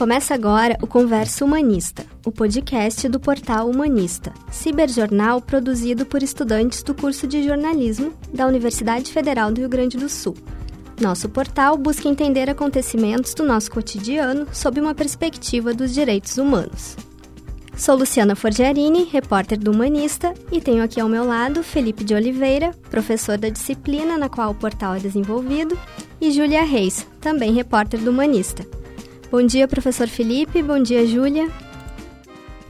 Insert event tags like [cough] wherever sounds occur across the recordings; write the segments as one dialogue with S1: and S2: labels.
S1: Começa agora o Conversa Humanista, o podcast do portal Humanista, ciberjornal produzido por estudantes do curso de jornalismo da Universidade Federal do Rio Grande do Sul. Nosso portal busca entender acontecimentos do nosso cotidiano sob uma perspectiva dos direitos humanos. Sou Luciana Forgiarini, repórter do Humanista, e tenho aqui ao meu lado Felipe de Oliveira, professor da disciplina na qual o portal é desenvolvido, e Júlia Reis, também repórter do Humanista. Bom dia, professor Felipe. Bom dia, Júlia.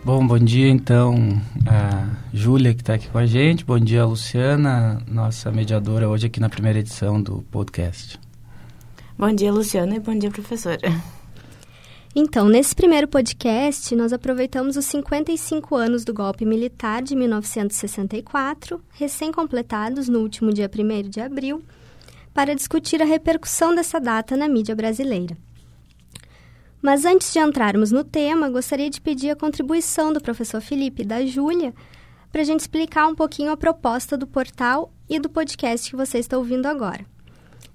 S2: Bom, bom dia então a Júlia que está aqui com a gente. Bom dia, Luciana, nossa mediadora hoje aqui na primeira edição do podcast.
S3: Bom dia, Luciana, e bom dia, professora.
S1: Então, nesse primeiro podcast, nós aproveitamos os 55 anos do golpe militar de 1964, recém-completados no último dia 1 de abril, para discutir a repercussão dessa data na mídia brasileira. Mas antes de entrarmos no tema, gostaria de pedir a contribuição do professor Felipe e da Júlia para a gente explicar um pouquinho a proposta do portal e do podcast que você está ouvindo agora.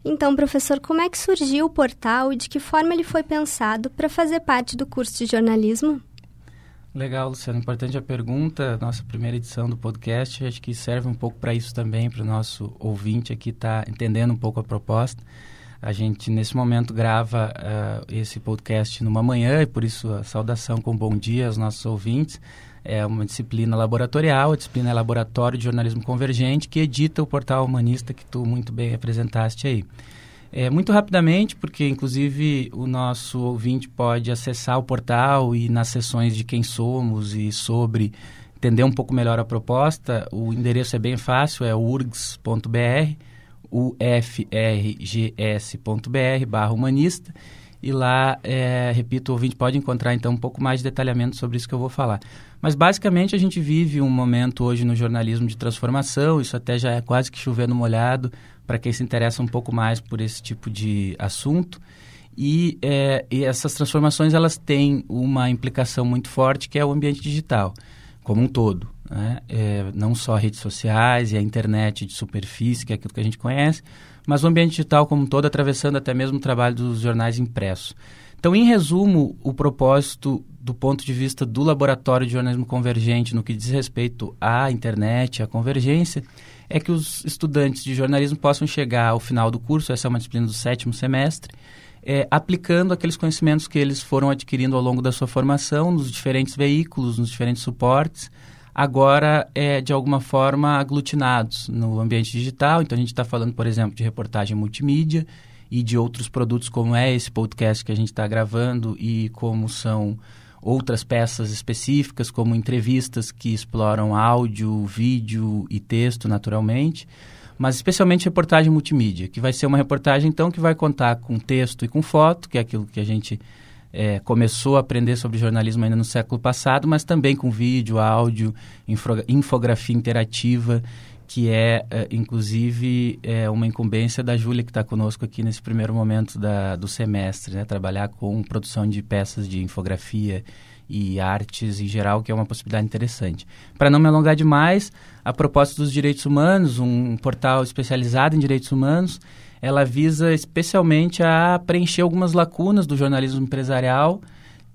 S1: Então, professor, como é que surgiu o portal e de que forma ele foi pensado para fazer parte do curso de jornalismo?
S2: Legal, Luciano. Importante a pergunta. Nossa primeira edição do podcast, acho que serve um pouco para isso também, para o nosso ouvinte aqui estar tá entendendo um pouco a proposta. A gente, nesse momento, grava uh, esse podcast numa manhã e, por isso, a saudação com bom dia aos nossos ouvintes é uma disciplina laboratorial, a disciplina é Laboratório de Jornalismo Convergente, que edita o portal humanista que tu muito bem apresentaste aí. É, muito rapidamente, porque inclusive o nosso ouvinte pode acessar o portal e nas sessões de quem somos e sobre entender um pouco melhor a proposta, o endereço é bem fácil, é urgs.br, ufrgs.br barra humanista e lá, é, repito, o ouvinte pode encontrar então um pouco mais de detalhamento sobre isso que eu vou falar. Mas basicamente a gente vive um momento hoje no jornalismo de transformação, isso até já é quase que chovendo molhado para quem se interessa um pouco mais por esse tipo de assunto. E, é, e essas transformações elas têm uma implicação muito forte que é o ambiente digital como um todo. Né? É, não só redes sociais e a internet de superfície, que é aquilo que a gente conhece, mas o ambiente digital como um todo, atravessando até mesmo o trabalho dos jornais impressos. Então, em resumo, o propósito do ponto de vista do laboratório de jornalismo convergente no que diz respeito à internet, à convergência, é que os estudantes de jornalismo possam chegar ao final do curso, essa é uma disciplina do sétimo semestre, é, aplicando aqueles conhecimentos que eles foram adquirindo ao longo da sua formação, nos diferentes veículos, nos diferentes suportes, agora é, de alguma forma aglutinados no ambiente digital. Então a gente está falando, por exemplo, de reportagem multimídia, e de outros produtos como é esse podcast que a gente está gravando e como são outras peças específicas, como entrevistas que exploram áudio, vídeo e texto naturalmente, mas especialmente reportagem multimídia, que vai ser uma reportagem então que vai contar com texto e com foto, que é aquilo que a gente é, começou a aprender sobre jornalismo ainda no século passado, mas também com vídeo, áudio, infografia interativa que é, é, inclusive, é uma incumbência da Júlia, que está conosco aqui nesse primeiro momento da, do semestre, né? trabalhar com produção de peças de infografia e artes em geral, que é uma possibilidade interessante. Para não me alongar demais, a proposta dos direitos humanos, um portal especializado em direitos humanos, ela visa especialmente a preencher algumas lacunas do jornalismo empresarial,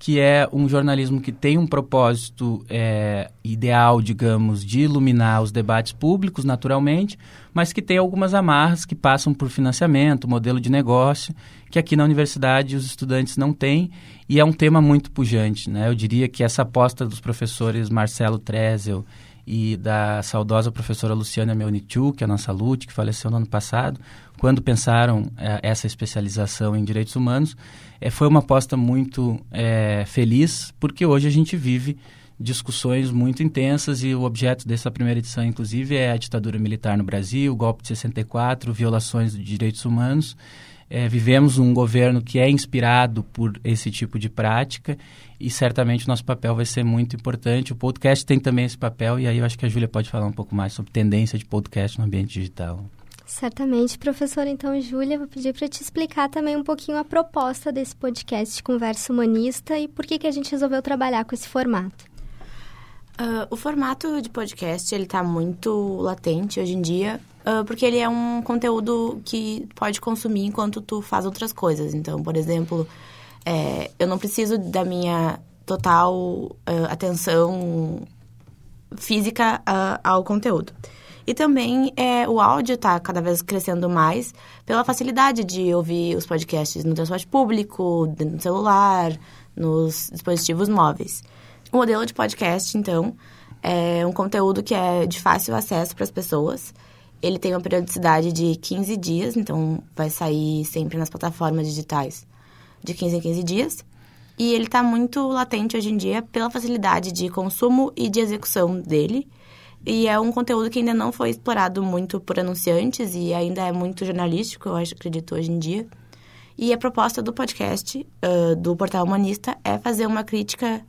S2: que é um jornalismo que tem um propósito é, ideal, digamos, de iluminar os debates públicos, naturalmente, mas que tem algumas amarras que passam por financiamento, modelo de negócio, que aqui na universidade os estudantes não têm, e é um tema muito pujante. Né? Eu diria que essa aposta dos professores Marcelo Trezel e da saudosa professora Luciana Melnichuk, que é a nossa Lute, que faleceu no ano passado, quando pensaram é, essa especialização em direitos humanos, é, foi uma aposta muito é, feliz, porque hoje a gente vive discussões muito intensas e o objeto dessa primeira edição, inclusive, é a ditadura militar no Brasil, o golpe de 64, violações de direitos humanos. É, vivemos um governo que é inspirado por esse tipo de prática e certamente o nosso papel vai ser muito importante. O podcast tem também esse papel e aí eu acho que a Júlia pode falar um pouco mais sobre tendência de podcast no ambiente digital.
S1: Certamente, professora. Então, Júlia, vou pedir para te explicar também um pouquinho a proposta desse podcast Conversa Humanista e por que, que a gente resolveu trabalhar com esse formato.
S3: Uh, o formato de podcast, ele está muito latente hoje em dia, uh, porque ele é um conteúdo que pode consumir enquanto tu faz outras coisas. Então, por exemplo, É, eu não preciso da minha total uh, atenção física ao conteúdo. E também é, o áudio está cada vez crescendo mais pela facilidade de ouvir os podcasts no transporte público, no celular, nos dispositivos móveis. O modelo de podcast, então, é um conteúdo que é de fácil acesso para as pessoas. Ele tem uma periodicidade de 15 dias, então vai sair sempre nas plataformas digitais de 15 em 15 dias. E ele está muito latente hoje em dia pela facilidade de consumo e de execução dele. E é um conteúdo que ainda não foi explorado muito por anunciantes e ainda é muito jornalístico, eu acho, acredito, hoje em dia. E a proposta do podcast, uh, do Portal Humanista, é fazer uma crítica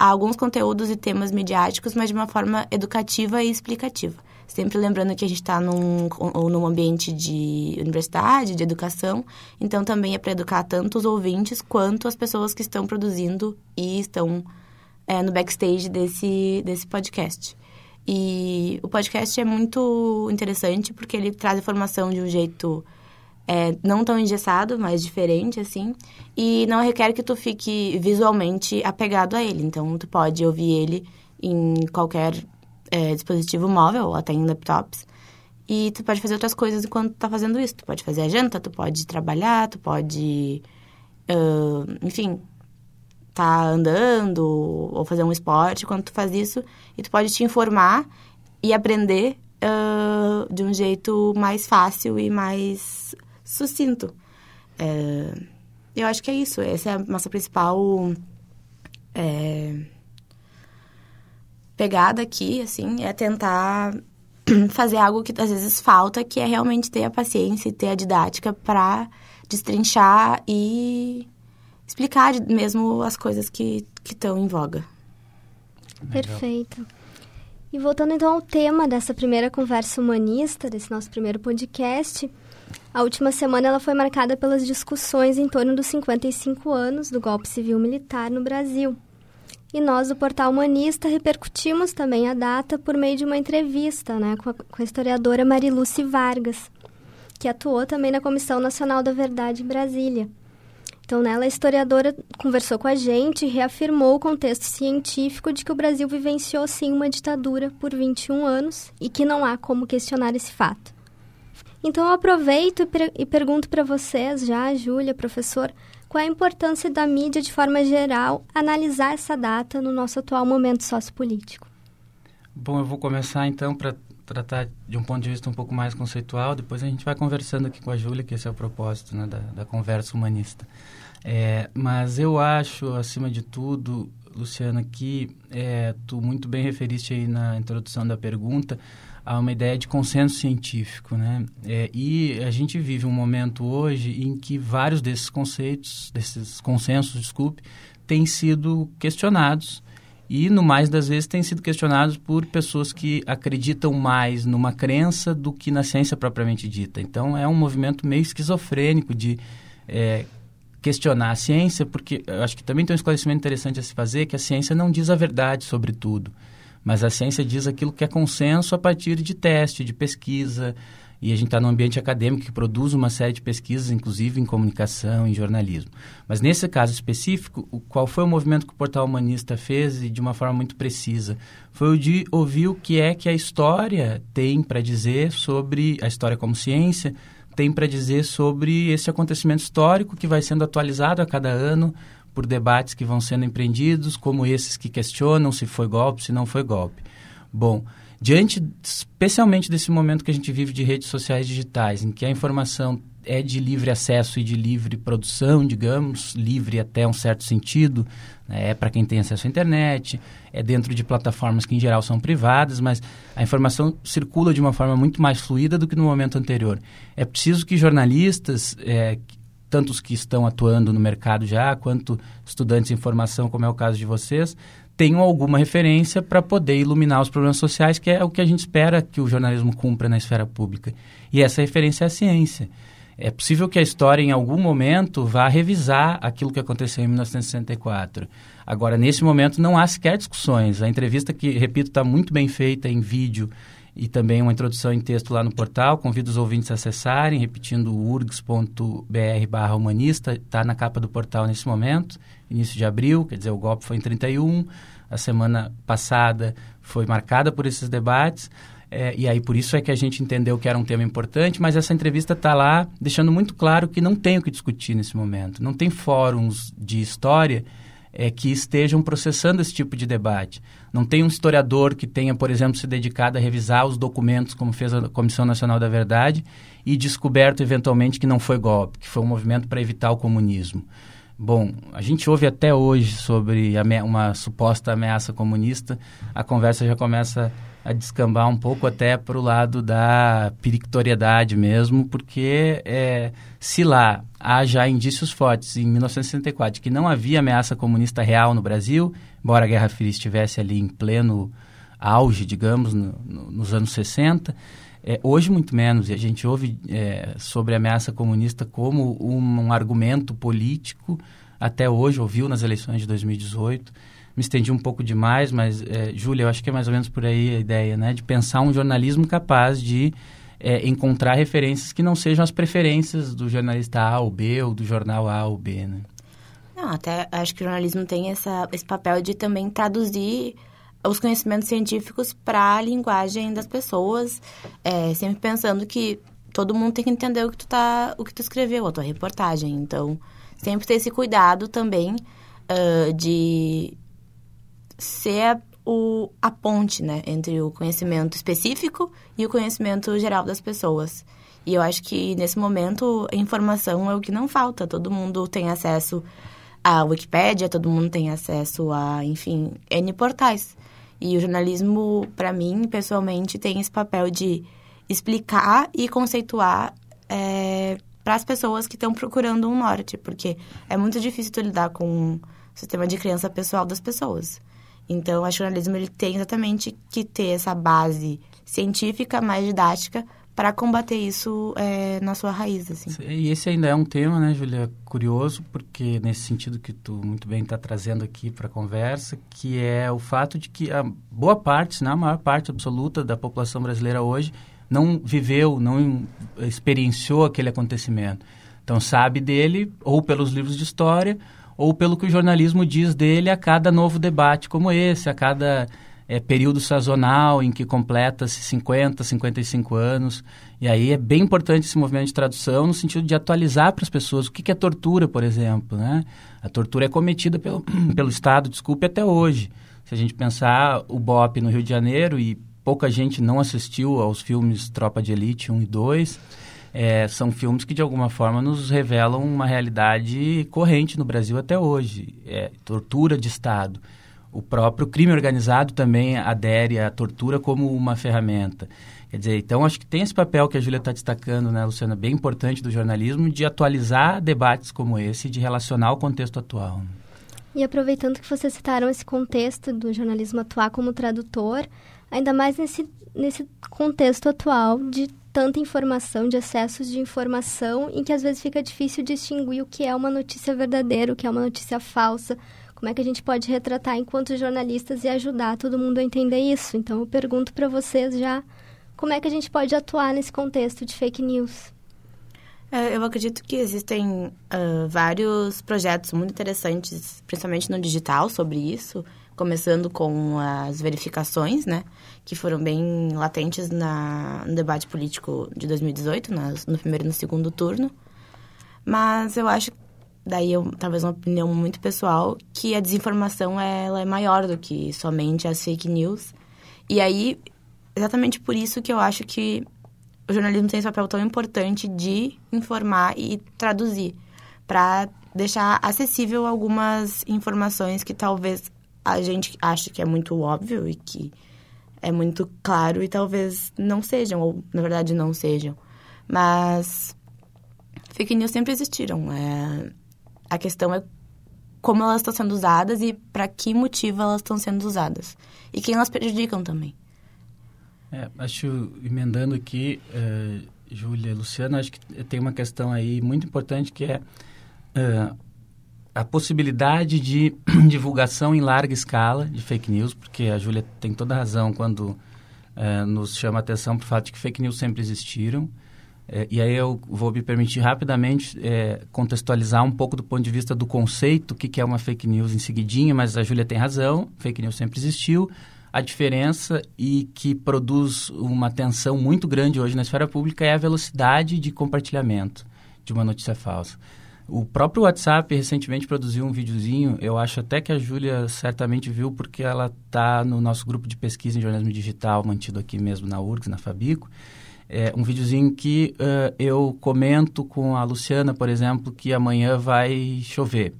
S3: a alguns conteúdos e temas midiáticos, mas de uma forma educativa e explicativa. Sempre lembrando que a gente está num, num ambiente de universidade, de educação, então também é para educar tanto os ouvintes quanto as pessoas que estão produzindo e estão é, no backstage desse, desse podcast. E o podcast é muito interessante porque ele traz informação de um jeito é, não tão engessado, mas diferente, assim. E não requer que tu fique visualmente apegado a ele. Então, tu pode ouvir ele em qualquer é, dispositivo móvel ou até em laptops. E tu pode fazer outras coisas enquanto tu tá fazendo isso. Tu pode fazer a janta, tu pode trabalhar, tu pode... Uh, enfim, tá andando ou fazer um esporte quando tu faz isso e tu pode te informar e aprender uh, de um jeito mais fácil e mais sucinto. Uh, eu acho que é isso. Essa é a nossa principal é, pegada aqui, assim, é tentar [clears throat] fazer algo que às vezes falta, que é realmente ter a paciência e ter a didática para destrinchar e explicar mesmo as coisas que estão em voga.
S1: Perfeito. E voltando então ao tema dessa primeira conversa humanista, desse nosso primeiro podcast, a última semana ela foi marcada pelas discussões em torno dos 55 anos do golpe civil-militar no Brasil. E nós, do Portal Humanista, repercutimos também a data por meio de uma entrevista né, com, a, com a historiadora Mariluce Vargas, que atuou também na Comissão Nacional da Verdade em Brasília. Então, nela, a historiadora conversou com a gente e reafirmou o contexto científico de que o Brasil vivenciou, sim, uma ditadura por 21 anos e que não há como questionar esse fato. Então, eu aproveito e, e pergunto para vocês, já, Júlia, professor, qual é a importância da mídia, de forma geral, analisar essa data no nosso atual momento sociopolítico?
S2: Bom, eu vou começar, então, para tratar de um ponto de vista um pouco mais conceitual, depois a gente vai conversando aqui com a Júlia, que esse é o propósito né, da, da conversa humanista. É, mas eu acho, acima de tudo, Luciana, que é, tu muito bem referiste aí na introdução da pergunta a uma ideia de consenso científico, né? É, e a gente vive um momento hoje em que vários desses conceitos, desses consensos, desculpe, têm sido questionados e, no mais das vezes, têm sido questionados por pessoas que acreditam mais numa crença do que na ciência propriamente dita. Então, é um movimento meio esquizofrênico de é, questionar a ciência, porque eu acho que também tem um esclarecimento interessante a se fazer, que a ciência não diz a verdade sobre tudo, mas a ciência diz aquilo que é consenso a partir de teste, de pesquisa, e a gente está num ambiente acadêmico que produz uma série de pesquisas, inclusive em comunicação, em jornalismo. Mas nesse caso específico, o, qual foi o movimento que o Portal Humanista fez e de uma forma muito precisa? Foi o de ouvir o que é que a história tem para dizer sobre a história como ciência, tem para dizer sobre esse acontecimento histórico que vai sendo atualizado a cada ano por debates que vão sendo empreendidos, como esses que questionam se foi golpe, se não foi golpe. Bom, diante especialmente desse momento que a gente vive de redes sociais digitais, em que a informação é de livre acesso e de livre produção, digamos, livre até um certo sentido, né? é para quem tem acesso à internet, é dentro de plataformas que em geral são privadas, mas a informação circula de uma forma muito mais fluida do que no momento anterior. É preciso que jornalistas, é, tanto os que estão atuando no mercado já, quanto estudantes em formação, como é o caso de vocês, tenham alguma referência para poder iluminar os problemas sociais, que é o que a gente espera que o jornalismo cumpra na esfera pública. E essa referência é a ciência. É possível que a história, em algum momento, vá revisar aquilo que aconteceu em 1964. Agora, nesse momento, não há sequer discussões. A entrevista, que, repito, está muito bem feita em vídeo e também uma introdução em texto lá no portal. Convido os ouvintes a acessarem, repetindo urgs.br humanista, está na capa do portal nesse momento, início de abril, quer dizer, o golpe foi em 31, a semana passada foi marcada por esses debates. É, e aí por isso é que a gente entendeu que era um tema importante, mas essa entrevista está lá deixando muito claro que não tem o que discutir nesse momento. Não tem fóruns de história é, que estejam processando esse tipo de debate. Não tem um historiador que tenha, por exemplo, se dedicado a revisar os documentos, como fez a Comissão Nacional da Verdade, e descoberto eventualmente que não foi golpe, que foi um movimento para evitar o comunismo. Bom, a gente ouve até hoje sobre uma suposta ameaça comunista, a conversa já começa a descambar um pouco até para o lado da perictoriedade mesmo, porque é, se lá há já indícios fortes em 1964 de que não havia ameaça comunista real no Brasil, embora a Guerra Fria estivesse ali em pleno auge, digamos, no, no, nos anos 60, é, hoje muito menos, e a gente ouve é, sobre a ameaça comunista como um, um argumento político, até hoje, ouviu nas eleições de 2018, me estendi um pouco demais, mas, é, Júlia, eu acho que é mais ou menos por aí a ideia, né? De pensar um jornalismo capaz de é, encontrar referências que não sejam as preferências do jornalista A ou B ou do jornal A ou B, né?
S3: Não, até acho que o jornalismo tem essa, esse papel de também traduzir os conhecimentos científicos para a linguagem das pessoas, é, sempre pensando que todo mundo tem que entender o que tu tá, o que tu escreveu, a tua reportagem. Então, sempre ter esse cuidado também uh, de ser o, a ponte, né, entre o conhecimento específico e o conhecimento geral das pessoas. E eu acho que nesse momento a informação é o que não falta. Todo mundo tem acesso à Wikipédia, todo mundo tem acesso a, enfim, N portais. E o jornalismo, para mim, pessoalmente, tem esse papel de explicar e conceituar é, para as pessoas que estão procurando um norte, porque é muito difícil tu lidar com o sistema de crença pessoal das pessoas. Então, o jornalismo ele tem exatamente que ter essa base científica mais didática para combater isso é, na sua raiz, assim.
S2: E esse ainda é um tema, né, Julia, curioso, porque nesse sentido que tu muito bem está trazendo aqui para a conversa, que é o fato de que a boa parte, não a maior parte absoluta da população brasileira hoje não viveu, não experienciou aquele acontecimento. Então sabe dele ou pelos livros de história ou pelo que o jornalismo diz dele a cada novo debate como esse, a cada é, período sazonal em que completa-se 50, 55 anos. E aí é bem importante esse movimento de tradução no sentido de atualizar para as pessoas o que, é tortura, por exemplo. Né? A tortura é cometida pelo, [clears throat] pelo Estado, desculpe, até hoje. Se a gente pensar o BOP no Rio de Janeiro, e pouca gente não assistiu aos filmes Tropa de Elite 1 e 2 é, são filmes que de alguma forma nos revelam uma realidade corrente no Brasil até hoje. É, tortura de Estado. O próprio crime organizado também adere à tortura como uma ferramenta. Quer dizer, então acho que tem esse papel que a Júlia está destacando, né, Luciana, bem importante do jornalismo, de atualizar debates como esse, de relacionar o contexto atual.
S1: E aproveitando que vocês citaram esse contexto do jornalismo atuar como tradutor, ainda mais nesse, nesse contexto atual de tanta informação, de excessos de informação, em que às vezes fica difícil distinguir o que é uma notícia verdadeira, o que é uma notícia falsa. Como é que a gente pode retratar enquanto jornalistas e ajudar todo mundo a entender isso? Então eu pergunto para vocês já, como é que a gente pode atuar nesse contexto de fake news?
S3: É, eu acredito que existem uh, vários projetos muito interessantes, principalmente no digital, sobre isso começando com as verificações, né, que foram bem latentes na, no debate político de 2018, nas, no primeiro e no segundo turno. Mas eu acho, daí eu, talvez uma opinião muito pessoal, que a desinformação ela é maior do que somente as fake news. E aí, exatamente por isso que eu acho que o jornalismo tem esse papel tão importante de informar e traduzir, para deixar acessível algumas informações que talvez a gente acha que é muito óbvio e que é muito claro e talvez não sejam, ou na verdade não sejam. Mas fake news sempre existiram. É... A questão é como elas estão sendo usadas e para que motivo elas estão sendo usadas. E quem elas prejudicam também.
S2: É, acho, emendando aqui, uh, Júlia, Luciana, acho que tem uma questão aí muito importante que é uh, a possibilidade de [clears throat] divulgação em larga escala de fake news, porque a Júlia tem toda razão quando é, nos chama a atenção para o fato de que fake news sempre existiram. É, e aí eu vou me permitir rapidamente é, contextualizar um pouco do ponto de vista do conceito, o que, que é uma fake news em seguidinha, mas a Júlia tem razão, fake news sempre existiu. A diferença e que produz uma tensão muito grande hoje na esfera pública é a velocidade de compartilhamento de uma notícia falsa. O próprio WhatsApp recentemente produziu um videozinho, eu acho até que a Júlia certamente viu, porque ela está no nosso grupo de pesquisa em jornalismo digital, mantido aqui mesmo na URGS, na Fabico, é, um videozinho que uh, eu comento com a Luciana, por exemplo, que amanhã vai chover.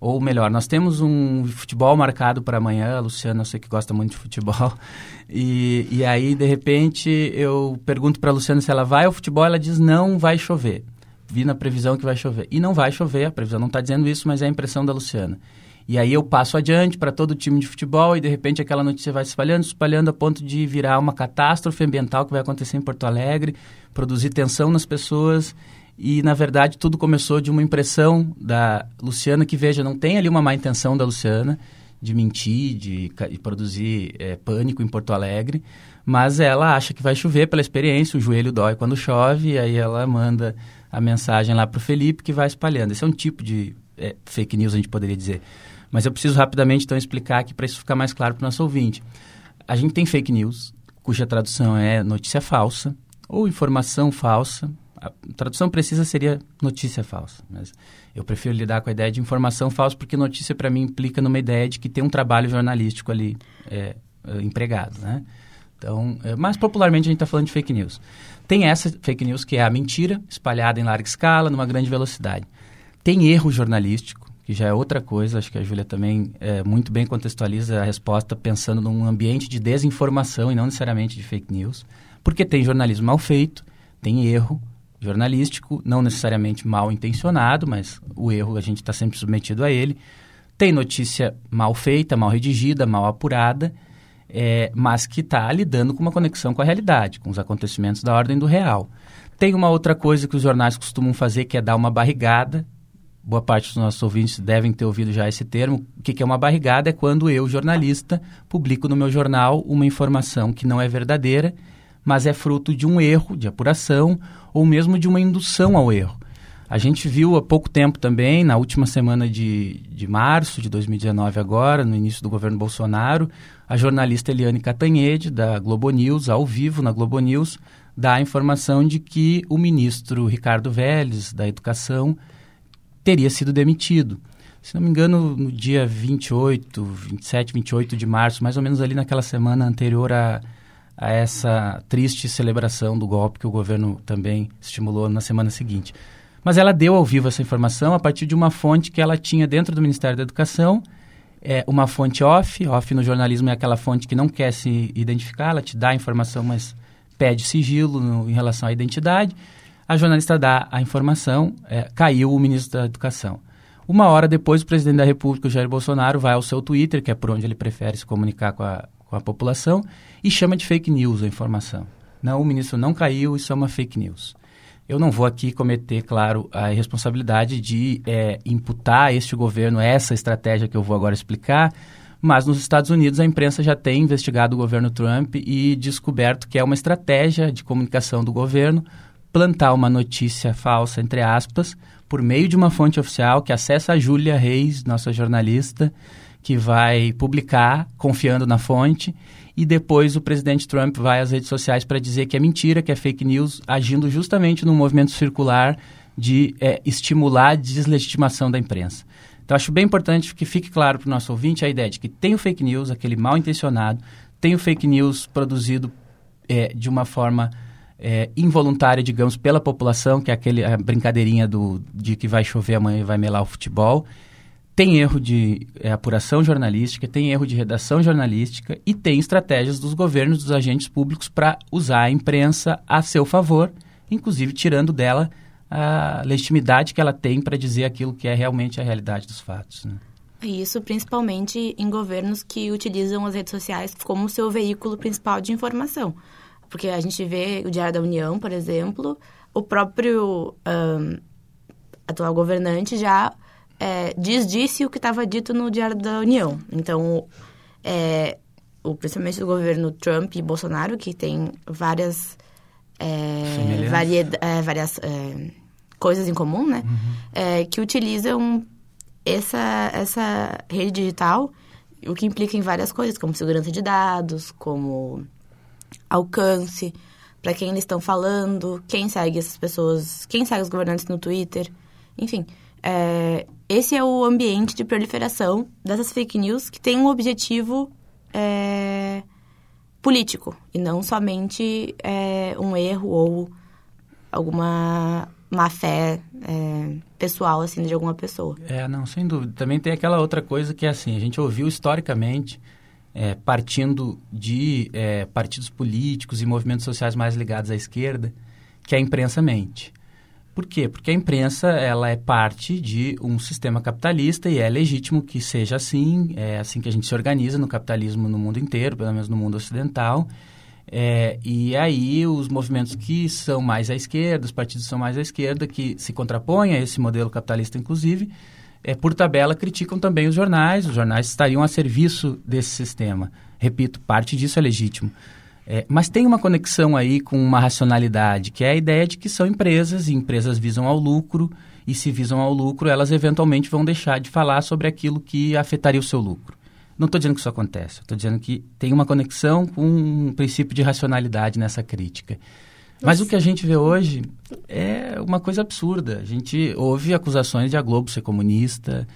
S2: Ou melhor, nós temos um futebol marcado para amanhã, a Luciana, eu sei que gosta muito de futebol, [laughs] e, e aí, de repente, eu pergunto para a Luciana se ela vai ao futebol, ela diz não vai chover. Vi na previsão que vai chover. E não vai chover, a previsão não está dizendo isso, mas é a impressão da Luciana. E aí eu passo adiante para todo o time de futebol e de repente aquela notícia vai se espalhando, se espalhando a ponto de virar uma catástrofe ambiental que vai acontecer em Porto Alegre, produzir tensão nas pessoas. E, na verdade, tudo começou de uma impressão da Luciana, que, veja, não tem ali uma má intenção da Luciana de mentir, de, de produzir é, pânico em Porto Alegre, mas ela acha que vai chover pela experiência, o joelho dói quando chove, e aí ela manda a mensagem lá para o Felipe que vai espalhando. Esse é um tipo de é, fake news, a gente poderia dizer. Mas eu preciso rapidamente, então, explicar aqui para isso ficar mais claro para o nosso ouvinte. A gente tem fake news, cuja tradução é notícia falsa ou informação falsa. A tradução precisa seria notícia falsa, mas eu prefiro lidar com a ideia de informação falsa porque notícia para mim implica numa ideia de que tem um trabalho jornalístico ali é, é, empregado, né? Então, é, mais popularmente a gente está falando de fake news. Tem essa fake news que é a mentira espalhada em larga escala, numa grande velocidade. Tem erro jornalístico, que já é outra coisa. Acho que a Júlia também é, muito bem contextualiza a resposta pensando num ambiente de desinformação e não necessariamente de fake news. Porque tem jornalismo mal feito, tem erro jornalístico, não necessariamente mal intencionado, mas o erro a gente está sempre submetido a ele. Tem notícia mal feita, mal redigida, mal apurada, é, mas que está lidando com uma conexão com a realidade, com os acontecimentos da ordem do real. Tem uma outra coisa que os jornais costumam fazer, que é dar uma barrigada boa parte dos nossos ouvintes devem ter ouvido já esse termo. O que, é uma barrigada? É quando eu, jornalista, publico no meu jornal uma informação que não é verdadeira, mas é fruto de um erro de apuração ou mesmo de uma indução ao erro. A gente viu há pouco tempo também, na última semana de, de março de 2019 agora, no início do governo Bolsonaro, a jornalista Eliane Catanhede, da Globo News, ao vivo na Globo News, dá a informação de que o ministro Ricardo Vélez, da Educação, teria sido demitido. Se não me engano, no dia 28, 27, 28 de março, mais ou menos ali naquela semana anterior a, a essa triste celebração do golpe que o governo também estimulou na semana seguinte. Mas ela deu ao vivo essa informação a partir de uma fonte que ela tinha dentro do Ministério da Educação, é uma fonte off. Off no jornalismo é aquela fonte que não quer se identificar, ela te dá a informação, mas pede sigilo no, em relação à identidade. A jornalista dá a informação, é, caiu o ministro da Educação. Uma hora depois, o presidente da República, Jair Bolsonaro, vai ao seu Twitter, que é por onde ele prefere se comunicar com a, com a população, e chama de fake news a informação. Não, o ministro não caiu, isso é uma fake news. Eu não vou aqui cometer, claro, a responsabilidade de é, imputar a este governo essa estratégia que eu vou agora explicar, mas nos Estados Unidos a imprensa já tem investigado o governo Trump e descoberto que é uma estratégia de comunicação do governo plantar uma notícia falsa, entre aspas, por meio de uma fonte oficial que acessa a Júlia Reis, nossa jornalista, que vai publicar confiando na fonte e depois o presidente Trump vai às redes sociais para dizer que é mentira, que é fake news, agindo justamente num movimento circular de é, estimular a deslegitimação da imprensa. Então, acho bem importante que fique claro para o nosso ouvinte a ideia de que tem o fake news, aquele mal intencionado, tem o fake news produzido é, de uma forma é, involuntária, digamos, pela população, que é aquele, a brincadeirinha do, de que vai chover amanhã e vai melar o futebol. Tem erro de é, apuração jornalística, tem erro de redação jornalística e tem estratégias dos governos, dos agentes públicos para usar a imprensa a seu favor, inclusive tirando dela a legitimidade que ela tem para dizer aquilo que é realmente a realidade dos fatos. Né?
S3: Isso principalmente em governos que utilizam as redes sociais como seu veículo principal de informação. Porque a gente vê o Diário da União, por exemplo, o próprio um, atual governante já é, diz disse o que estava dito no Diário da União. Então, é, o, principalmente do governo Trump e Bolsonaro, que tem várias, é, é, várias é, coisas em comum, né? Uhum. É, que utilizam essa, essa rede digital, o que implica em várias coisas, como segurança de dados, como alcance, para quem eles estão falando, quem segue essas pessoas, quem segue os governantes no Twitter, enfim. É, esse é o ambiente de proliferação dessas fake news que tem um objetivo é, político e não somente é, um erro ou alguma má fé é, pessoal assim de alguma pessoa.
S2: É, não, sem dúvida. Também tem aquela outra coisa que é assim, a gente ouviu historicamente é, partindo de é, partidos políticos e movimentos sociais mais ligados à esquerda, que a imprensa mente. Por quê? Porque a imprensa ela é parte de um sistema capitalista e é legítimo que seja assim, é assim que a gente se organiza no capitalismo no mundo inteiro, pelo menos no mundo ocidental. É, e aí os movimentos que são mais à esquerda, os partidos que são mais à esquerda, que se contrapõem a esse modelo capitalista, inclusive, é, por tabela, criticam também os jornais. Os jornais estariam a serviço desse sistema. Repito, parte disso é legítimo. É, mas tem uma conexão aí com uma racionalidade, que é a ideia de que são empresas, e empresas visam ao lucro, e se visam ao lucro, elas eventualmente vão deixar de falar sobre aquilo que afetaria o seu lucro. Não estou dizendo que isso acontece, estou dizendo que tem uma conexão com um princípio de racionalidade nessa crítica. Mas o que a gente vê hoje é uma coisa absurda. A gente ouve acusações de a Globo ser comunista.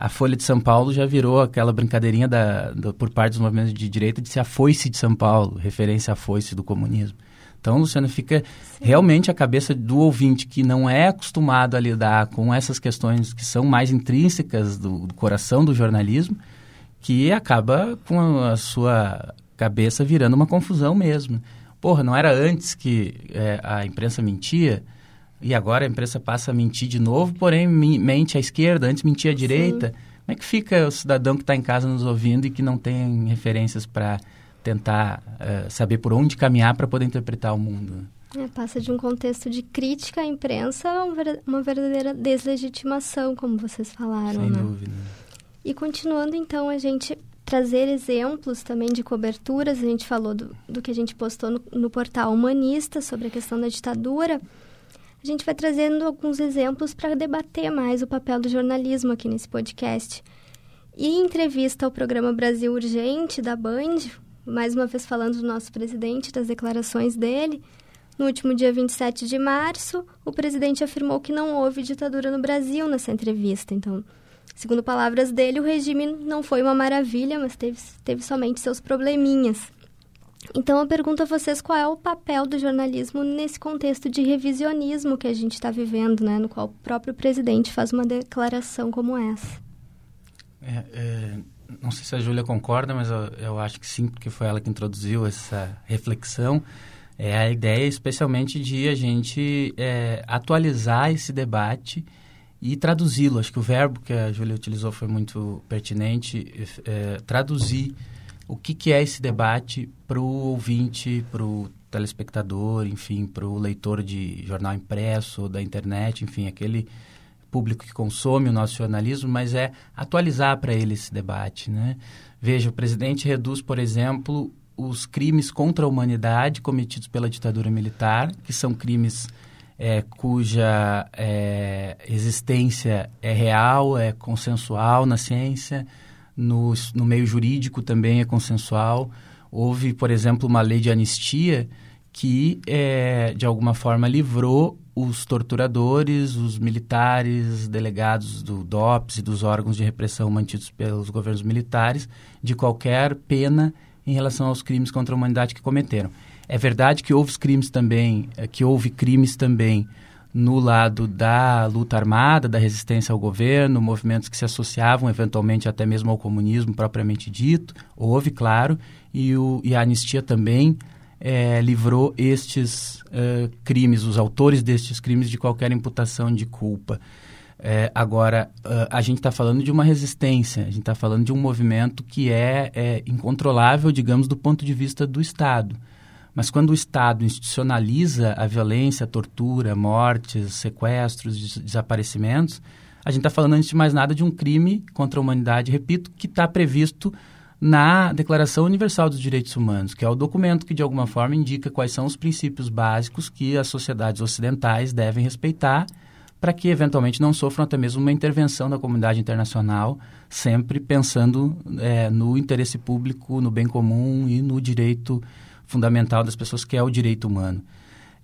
S2: A Folha de São Paulo já virou aquela brincadeirinha da, da, por parte dos movimentos de direita de ser a foice de São Paulo, referência à foice do comunismo. Então, Luciano, fica Sim. realmente a cabeça do ouvinte que não é acostumado a lidar com essas questões que são mais intrínsecas do, do coração do jornalismo, que acaba com a, a sua cabeça virando uma confusão mesmo. Porra, não era antes que é, a imprensa mentia e agora a imprensa passa a mentir de novo, porém mente à esquerda, antes mentia à direita. Sim. Como é que fica o cidadão que está em casa nos ouvindo e que não tem referências para tentar uh, saber por onde caminhar para poder interpretar o mundo?
S1: É, passa de um contexto de crítica à imprensa a uma verdadeira deslegitimação, como vocês falaram,
S2: Sem
S1: né?
S2: dúvida.
S1: E continuando, então, a gente trazer exemplos também de coberturas. A gente falou do, do que a gente postou no, no portal Humanista sobre a questão da ditadura. A gente vai trazendo alguns exemplos para debater mais o papel do jornalismo aqui nesse podcast. E em entrevista ao programa Brasil Urgente da Band, mais uma vez falando do nosso presidente, das declarações dele, no último dia 27 de março, o presidente afirmou que não houve ditadura no Brasil nessa entrevista. Então, Segundo palavras dele, o regime não foi uma maravilha, mas teve, teve somente seus probleminhas. Então, eu pergunto a vocês qual é o papel do jornalismo nesse contexto de revisionismo que a gente está vivendo, né? No qual o próprio presidente faz uma declaração como essa.
S2: É, é, não sei se a Júlia concorda, mas eu, eu, acho que sim, porque foi ela que introduziu essa reflexão. É a ideia, especialmente, de a gente é, atualizar esse debate e traduzi-lo. Acho que o verbo que a Júlia utilizou foi muito pertinente. É, traduzir o que, que é esse debate para o ouvinte, para o telespectador, enfim, para o leitor de jornal impresso, da internet, enfim, aquele público que consome o nosso jornalismo, mas é atualizar para ele esse debate, né? Veja, o presidente reduz, por exemplo, os crimes contra a humanidade cometidos pela ditadura militar, que são crimes é, cuja é, existência é real, é consensual na ciência, no, no meio jurídico também é consensual. Houve, por exemplo, uma lei de anistia que, é, de alguma forma, livrou os torturadores, os militares, delegados do DOPS e dos órgãos de repressão mantidos pelos governos militares de qualquer pena em relação aos crimes contra a humanidade que cometeram. É verdade que houve crimes também, eh, que houve crimes também no lado da luta armada, da resistência ao governo, movimentos que se associavam eventualmente até mesmo ao comunismo propriamente dito. Houve, claro, e, o, e a anistia também é, livrou estes uh, crimes, os autores destes crimes, de qualquer imputação de culpa. É, agora, uh, a gente está falando de uma resistência, a gente está falando de um movimento que é, é incontrolável, digamos, do ponto de vista do Estado. Mas quando o Estado institucionaliza a violência, a tortura, mortes, sequestros, desaparecimentos, a gente está falando, antes de mais nada, de um crime contra a humanidade, repito, que está previsto na Declaração Universal dos Direitos Humanos, que é o documento que, de alguma forma, indica quais são os princípios básicos que as sociedades ocidentais devem respeitar para que, eventualmente, não sofram até mesmo uma intervenção da comunidade internacional, sempre pensando é, no interesse público, no bem comum e no direito fundamental das pessoas, que é o direito humano.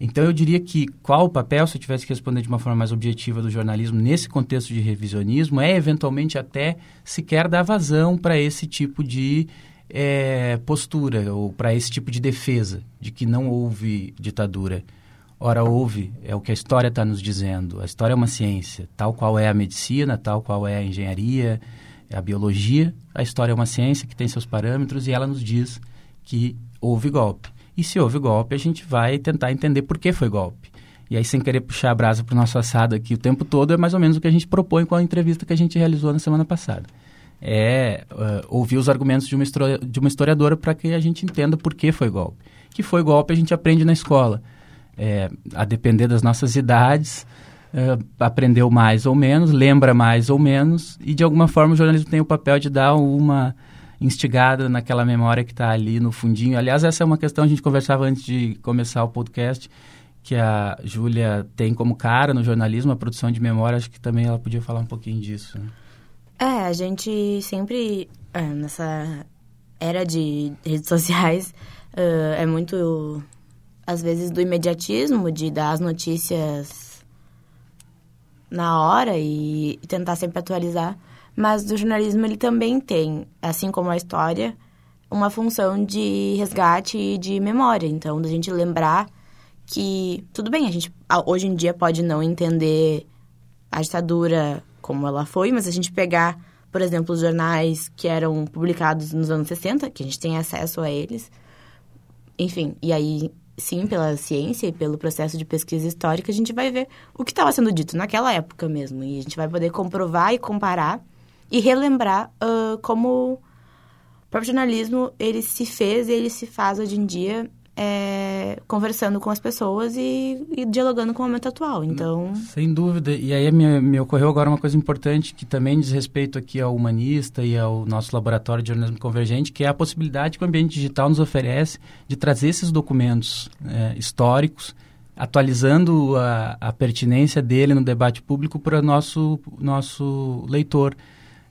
S2: Então, eu diria que qual o papel, se eu tivesse que responder de uma forma mais objetiva do jornalismo nesse contexto de revisionismo, é eventualmente até sequer dar vazão para esse tipo de é, postura ou para esse tipo de defesa de que não houve ditadura. Ora, houve, é o que a história está nos dizendo. A história é uma ciência, tal qual é a medicina, tal qual é a engenharia, a biologia. A história é uma ciência que tem seus parâmetros e ela nos diz que houve golpe. E se houve golpe, a gente vai tentar entender por que foi golpe. E aí, sem querer puxar a brasa para o nosso assado aqui o tempo todo, é mais ou menos o que a gente propõe com a entrevista que a gente realizou na semana passada. É uh, ouvir os argumentos de uma, de uma historiadora para que a gente entenda por que foi golpe. Que foi golpe a gente aprende na escola. É, a depender das nossas idades, uh, aprendeu mais ou menos, lembra mais ou menos, e de alguma forma o jornalismo tem o papel de dar uma instigada naquela memória que está ali no fundinho. Aliás, essa é uma questão, a gente conversava antes de começar o podcast, que a Júlia tem como cara no jornalismo, a produção de memória, acho que também ela podia falar um pouquinho disso. Né?
S3: É, a gente sempre, é, nessa era de redes sociais, uh, é muito, às vezes, do imediatismo, de dar as notícias na hora e tentar sempre atualizar. Mas do jornalismo ele também tem, assim como a história, uma função de resgate e de memória. Então, da gente lembrar que, tudo bem, a gente hoje em dia pode não entender a ditadura como ela foi, mas a gente pegar, por exemplo, os jornais que eram publicados nos anos 60, que a gente tem acesso a eles, enfim, e aí sim, pela ciência e pelo processo de pesquisa histórica, a gente vai ver o que estava sendo dito naquela época mesmo. E a gente vai poder comprovar e comparar e relembrar uh, como o próprio jornalismo ele se fez e ele se faz hoje em dia é, conversando com as pessoas e, e, dialogando com o momento atual. Então,
S2: sem dúvida. E aí me, me, ocorreu agora uma coisa importante que também diz respeito aqui ao humanista e ao nosso laboratório de jornalismo convergente, que é a possibilidade que o ambiente digital nos oferece de trazer esses documentos é, históricos atualizando a, a, pertinência dele no debate público para o nosso, nosso leitor.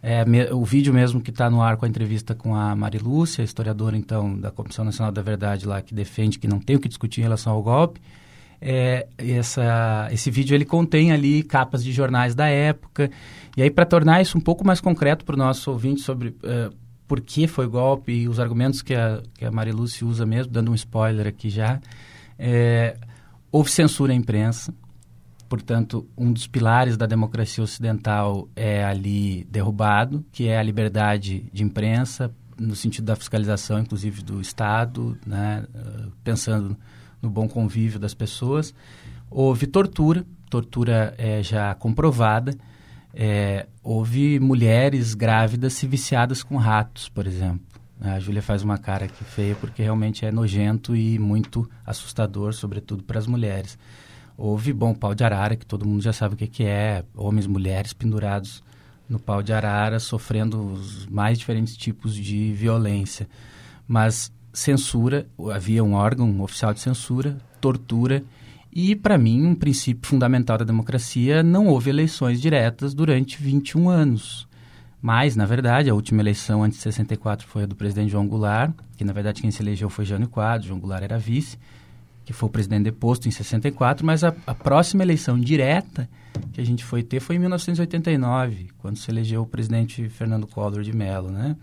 S2: É, me, o vídeo mesmo que está no ar com a entrevista com a Marilúcia, historiadora, então, da Comissão Nacional da Verdade lá, que defende que não tem o que discutir em relação ao golpe. É, essa, esse vídeo ele contém ali capas de jornais da época. E aí, para tornar isso um pouco mais concreto para o nosso ouvinte sobre uh, por que foi golpe e os argumentos que a, que a usa mesmo, dando um spoiler aqui já, é, houve censura à imprensa portanto, um dos pilares da democracia ocidental é ali derrubado, que é a liberdade de imprensa, no sentido da fiscalização, inclusive do Estado, né, eh, pensando no bom convívio das pessoas. Houve tortura, tortura é já comprovada. É, houve mulheres grávidas se viciadas com ratos, por exemplo. A Júlia faz uma cara aqui feia porque realmente é nojento e muito assustador, sobretudo para as mulheres. Houve, bom, pau de arara, que todo mundo já sabe o que, que é, homens, mulheres pendurados no pau de arara, sofrendo os mais diferentes tipos de violência. Mas censura, havia um órgão oficial de censura, tortura, e, para mim, um princípio fundamental da democracia, não houve eleições diretas durante 21 anos. Mas, na verdade, a última eleição antes de 64 foi a do presidente João Goulart, que, na verdade, quem se elegeu foi Jânio Quadro, João Goulart era vice que foi o presidente deposto em 64, mas a, a, próxima eleição direta que a gente foi ter foi em 1989, quando se elegeu o presidente Fernando Collor de Mello, né?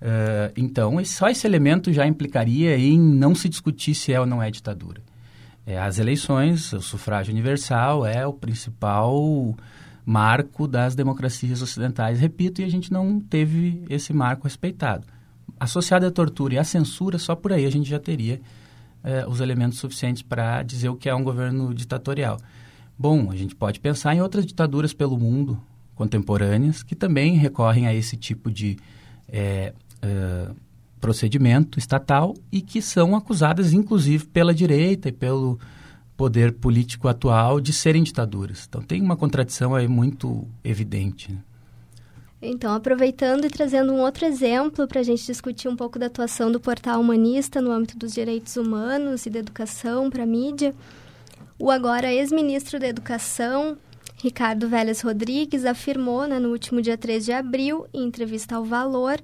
S2: Uh, então, só esse elemento já implicaria em não se discutir se é ou não é ditadura. É, as eleições, o sufrágio universal é o principal marco das democracias ocidentais, repito, e a gente não teve esse marco respeitado. Associado à tortura e à censura, só por aí a gente já teria é, os elementos suficientes para dizer o que é um governo ditatorial. Bom, a gente pode pensar em outras ditaduras pelo mundo contemporâneas que também recorrem a esse tipo de é, é, procedimento estatal e que são acusadas, inclusive, pela direita e pelo poder político atual de serem ditaduras. Então tem uma contradição aí muito evidente. Né?
S1: Então, aproveitando e trazendo um outro exemplo para a gente discutir um pouco da atuação do portal humanista no âmbito dos direitos humanos e da educação para a mídia, o agora ex-ministro da Educação, Ricardo Vélez Rodrigues, afirmou né, no último dia 3 de abril, em entrevista ao Valor,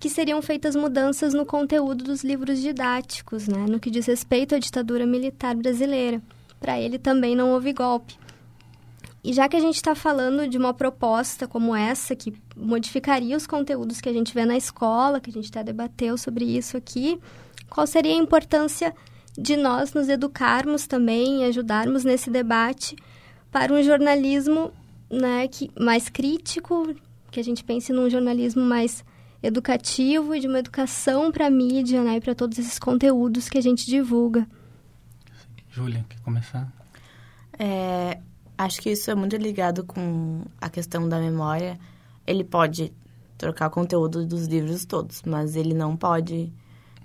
S1: que seriam feitas mudanças no conteúdo dos livros didáticos, né, no que diz respeito à ditadura militar brasileira. Para ele também não houve golpe. E já que a gente está falando de uma proposta como essa, que modificaria os conteúdos que a gente vê na escola, que a gente até debateu sobre isso aqui, qual seria a importância de nós nos educarmos também e ajudarmos nesse debate para um jornalismo né, que, mais crítico, que a gente pense num jornalismo mais educativo e de uma educação para a mídia né, e para todos esses conteúdos que a gente divulga.
S2: Júlia, quer começar?
S3: É, Acho que isso é muito ligado com a questão da memória. Ele pode trocar o conteúdo dos livros todos, mas ele não pode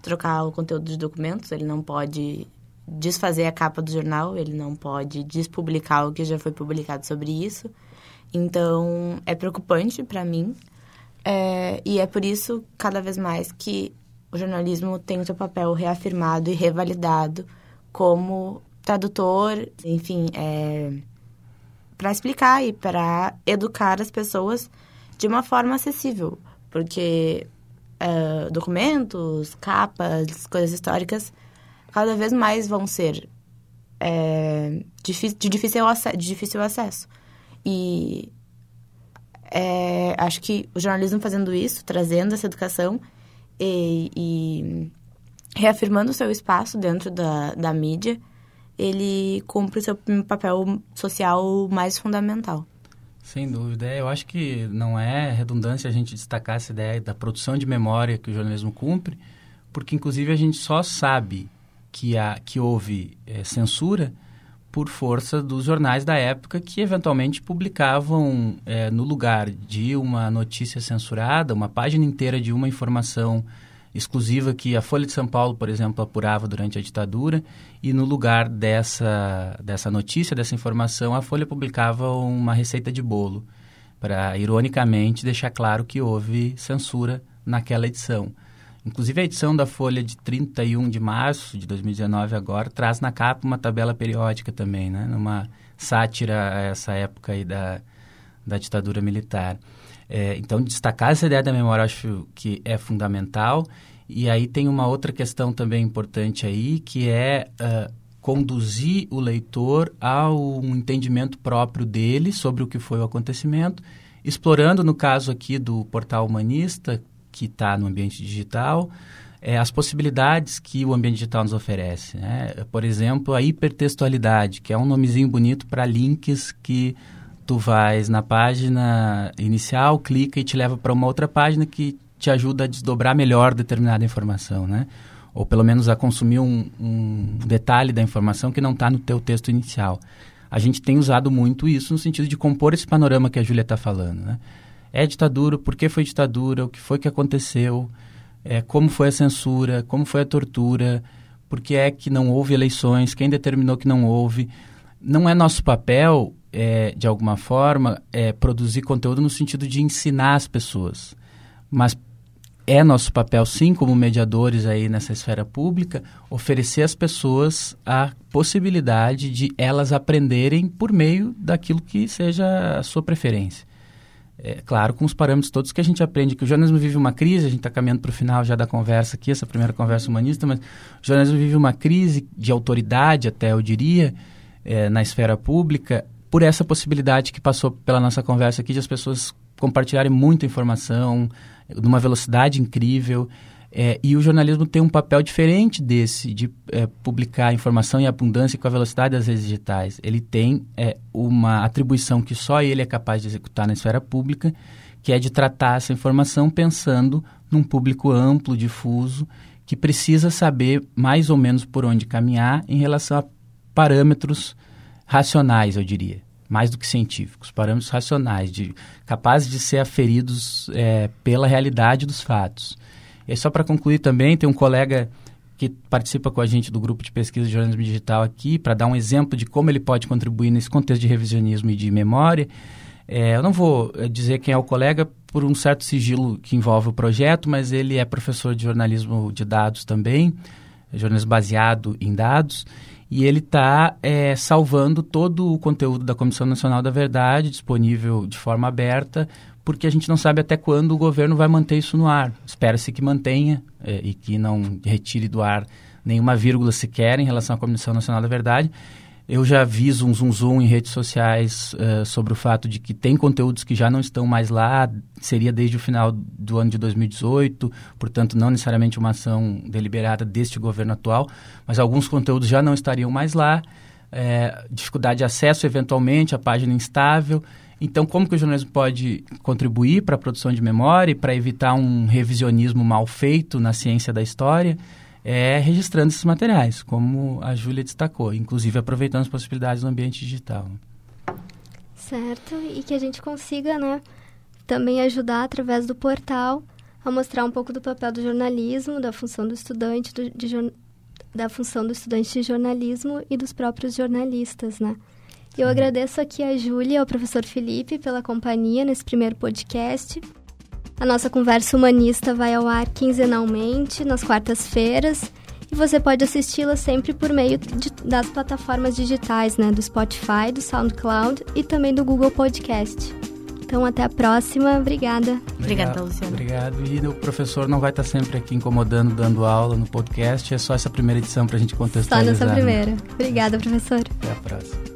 S3: trocar o conteúdo dos documentos, ele não pode desfazer a capa do jornal, ele não pode despublicar o que já foi publicado sobre isso. Então, é preocupante para mim. É, e é por isso, cada vez mais, que o jornalismo tem o seu papel reafirmado e revalidado como tradutor, enfim, é, para explicar e para educar as pessoas de uma forma acessível, porque uh, documentos, capas, coisas históricas cada vez mais vão ser é, de, difícil acesso, de difícil acesso. E é, acho que o jornalismo fazendo isso, trazendo essa educação e, e reafirmando o seu espaço dentro da, da mídia, ele cumpre o seu papel social mais fundamental.
S2: Sem dúvida. É, eu acho que não é redundância a gente destacar essa ideia da produção de memória que o jornalismo cumpre, porque inclusive a gente só sabe que, há, que houve é, censura por força dos jornais da época que eventualmente publicavam é, no lugar de uma notícia censurada, uma página inteira de uma informação exclusiva que a Folha de São Paulo, por exemplo, apurava durante a ditadura, e no lugar dessa, dessa notícia, dessa informação, a Folha publicava uma receita de bolo, para, ironicamente, deixar claro que houve censura naquela edição. Inclusive, a edição da Folha de 31 de março de 2019 agora traz na capa uma tabela periódica também, né? numa sátira a essa época aí da, da ditadura militar. É, então, destacar essa ideia da memória acho que é fundamental. E aí tem uma outra questão também importante aí, que é uh, conduzir o leitor ao entendimento próprio dele sobre o que foi o acontecimento, explorando, no caso aqui do portal humanista, que está no ambiente digital, é, as possibilidades que o ambiente digital nos oferece. Né? Por exemplo, a hipertextualidade, que é um nomezinho bonito para links que tu vais na página inicial, clica e te leva para uma outra página que te ajuda a desdobrar melhor determinada informação, né? Ou pelo menos a consumir um, um detalhe da informação que não está no teu texto inicial. A gente tem usado muito isso no sentido de compor esse panorama que a Júlia está falando, né? É ditadura, por que foi ditadura, o que foi que aconteceu, é, como foi a censura, como foi a tortura, por que é que não houve eleições, quem determinou que não houve. Não é nosso papel é, de alguma forma, é, produzir conteúdo no sentido de ensinar as pessoas. Mas é nosso papel, sim, como mediadores aí nessa esfera pública, oferecer às pessoas a possibilidade de elas aprenderem por meio daquilo que seja a sua preferência. É, claro, com os parâmetros todos que a gente aprende, que o jornalismo vive uma crise, a gente está caminhando para o final já da conversa aqui, essa primeira conversa humanista, mas o jornalismo vive uma crise de autoridade, até eu diria, é, na esfera pública, por essa possibilidade que passou pela nossa conversa aqui de as pessoas compartilharem muita informação, numa velocidade incrível. É, e o jornalismo tem um papel diferente desse, de é, publicar informação em abundância com a velocidade das redes digitais. Ele tem é, uma atribuição que só ele é capaz de executar na esfera pública, que é de tratar essa informação pensando num público amplo, difuso, que precisa saber mais ou menos por onde caminhar em relação a parâmetros racionais, eu diria, mais do que científicos, parâmetros racionais, de, capazes de ser aferidos é, pela realidade dos fatos. E só para concluir também, tem um colega que participa com a gente do grupo de pesquisa de jornalismo digital aqui, para dar um exemplo de como ele pode contribuir nesse contexto de revisionismo e de memória, É, eu não vou eh, dizer quem é o colega por um certo sigilo que envolve o projeto, mas ele é professor de jornalismo de dados também, jornalismo baseado em dados, e ele está é, salvando todo o conteúdo da Comissão Nacional da Verdade, disponível de forma aberta, porque a gente não sabe até quando o governo vai manter isso no ar. Espera-se que mantenha é, e que não retire do ar nenhuma vírgula sequer em relação à Comissão Nacional da Verdade. Eu já vi um zoom zoom em redes sociais uh, sobre o fato de que tem conteúdos que já não estão mais lá, seria desde o final do ano de 2018, portanto não necessariamente uma ação deliberada deste governo atual, mas alguns conteúdos já não estariam mais lá, é, dificuldade de acesso eventualmente, a página instável. Então, como que o jornalismo pode contribuir para a produção de memória e para evitar um revisionismo mal feito na ciência da história? É registrando esses materiais, como a Júlia destacou, inclusive aproveitando as possibilidades do ambiente digital.
S1: Certo, e que a gente consiga, né, também ajudar através do portal a mostrar um pouco do papel do jornalismo, da função do estudante, do, de, da função do estudante de jornalismo e dos próprios jornalistas, né? Eu agradeço aqui a Júlia e ao professor Felipe pela companhia nesse primeiro podcast. A nossa conversa humanista vai ao ar quinzenalmente, nas quartas-feiras, e você pode assisti-la sempre por meio de, das plataformas digitais, né? Do Spotify, do SoundCloud e também do Google Podcast. Então, até a próxima. Obrigada.
S3: Obrigada, Luciana.
S2: Obrigado. E o professor não vai estar sempre aqui incomodando, dando aula no podcast. É só essa primeira edição para a gente contextualizar.
S1: Só nessa né? primeira. Obrigada, professor.
S2: Até a próxima.